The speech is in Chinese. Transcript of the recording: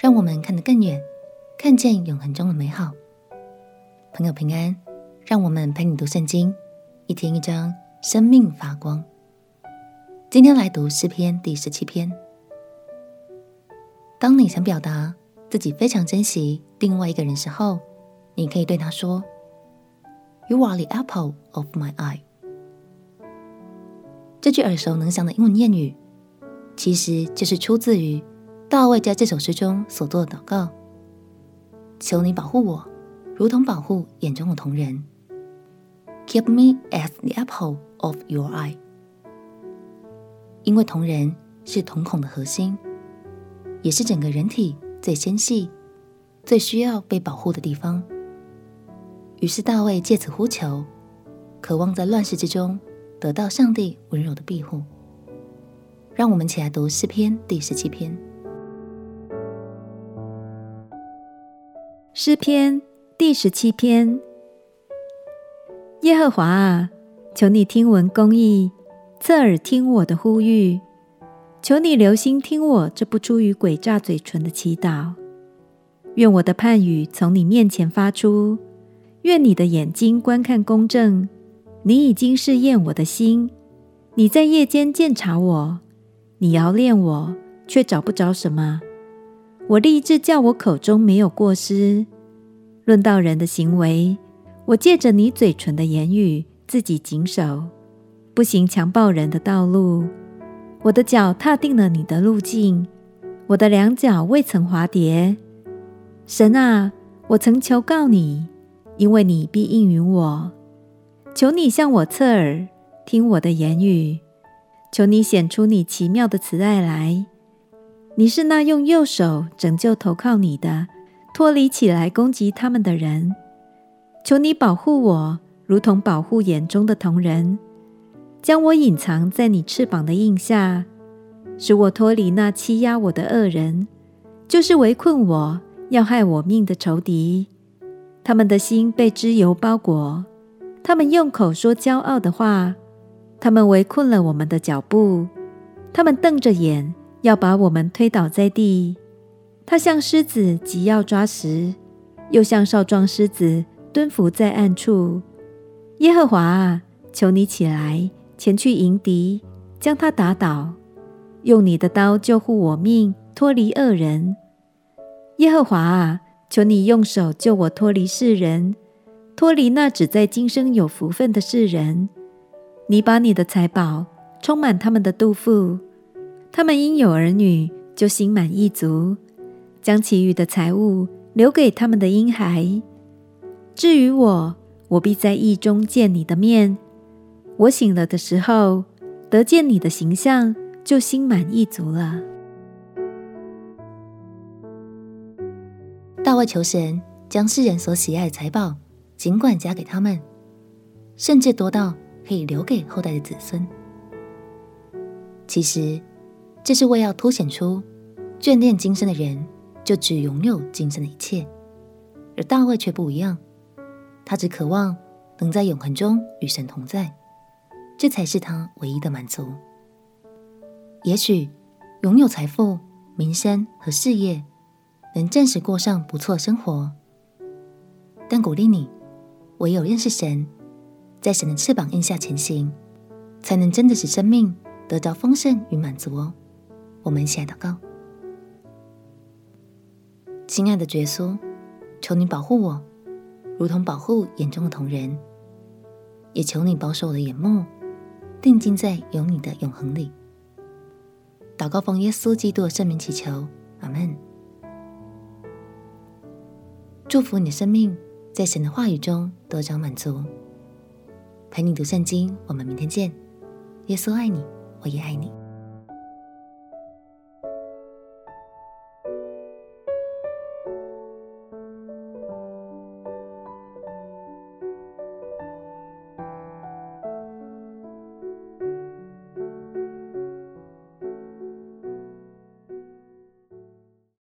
让我们看得更远，看见永恒中的美好。朋友平安，让我们陪你读圣经，一天一章，生命发光。今天来读诗篇第十七篇。当你想表达自己非常珍惜另外一个人时候，你可以对他说：“You are the apple of my eye。”这句耳熟能详的英文谚语，其实就是出自于大卫在这首诗中所做的祷告：“求你保护我，如同保护眼中的瞳人。”Keep me as the apple of your eye。因为瞳人是瞳孔的核心，也是整个人体最纤细、最需要被保护的地方。于是大卫借此呼求，渴望在乱世之中。得到上帝温柔的庇护，让我们一起来读诗篇第十七篇。诗篇第十七篇：耶和华啊，求你听闻公义，侧耳听我的呼吁，求你留心听我这不出于诡诈嘴唇的祈祷。愿我的判语从你面前发出，愿你的眼睛观看公正。你已经试验我的心，你在夜间鉴察我，你熬炼我，却找不着什么。我立志叫我口中没有过失。论到人的行为，我借着你嘴唇的言语，自己谨守，不行强暴人的道路。我的脚踏定了你的路径，我的两脚未曾滑跌。神啊，我曾求告你，因为你必应允我。求你向我侧耳，听我的言语。求你显出你奇妙的慈爱来。你是那用右手拯救投靠你的，脱离起来攻击他们的人。求你保护我，如同保护眼中的瞳人，将我隐藏在你翅膀的荫下，使我脱离那欺压我的恶人，就是围困我要害我命的仇敌。他们的心被脂油包裹。他们用口说骄傲的话，他们围困了我们的脚步，他们瞪着眼要把我们推倒在地。他像狮子急要抓食，又像少壮狮子蹲伏在暗处。耶和华啊，求你起来，前去迎敌，将他打倒，用你的刀救护我命，脱离恶人。耶和华啊，求你用手救我脱离世人。脱离那只在今生有福分的世人，你把你的财宝充满他们的肚腹，他们因有儿女就心满意足，将其余的财物留给他们的婴孩。至于我，我必在义中见你的面。我醒了的时候，得见你的形象，就心满意足了。大卫求神将世人所喜爱的财宝。尽管加给他们，甚至多到可以留给后代的子孙。其实，这是为要凸显出眷恋今生的人就只拥有今生的一切，而大卫却不一样，他只渴望能在永恒中与神同在，这才是他唯一的满足。也许拥有财富、名声和事业，能暂时过上不错生活，但鼓励你。唯有认识神，在神的翅膀荫下前行，才能真的使生命得到丰盛与满足哦。我们一起来祷告：亲爱的耶稣，求你保护我，如同保护眼中的瞳人；也求你保守我的眼目，定睛在有你的永恒里。祷告奉耶稣基督的圣名祈求，阿门。祝福你的生命。在神的话语中得着满足。陪你读圣经，我们明天见。耶稣爱你，我也爱你。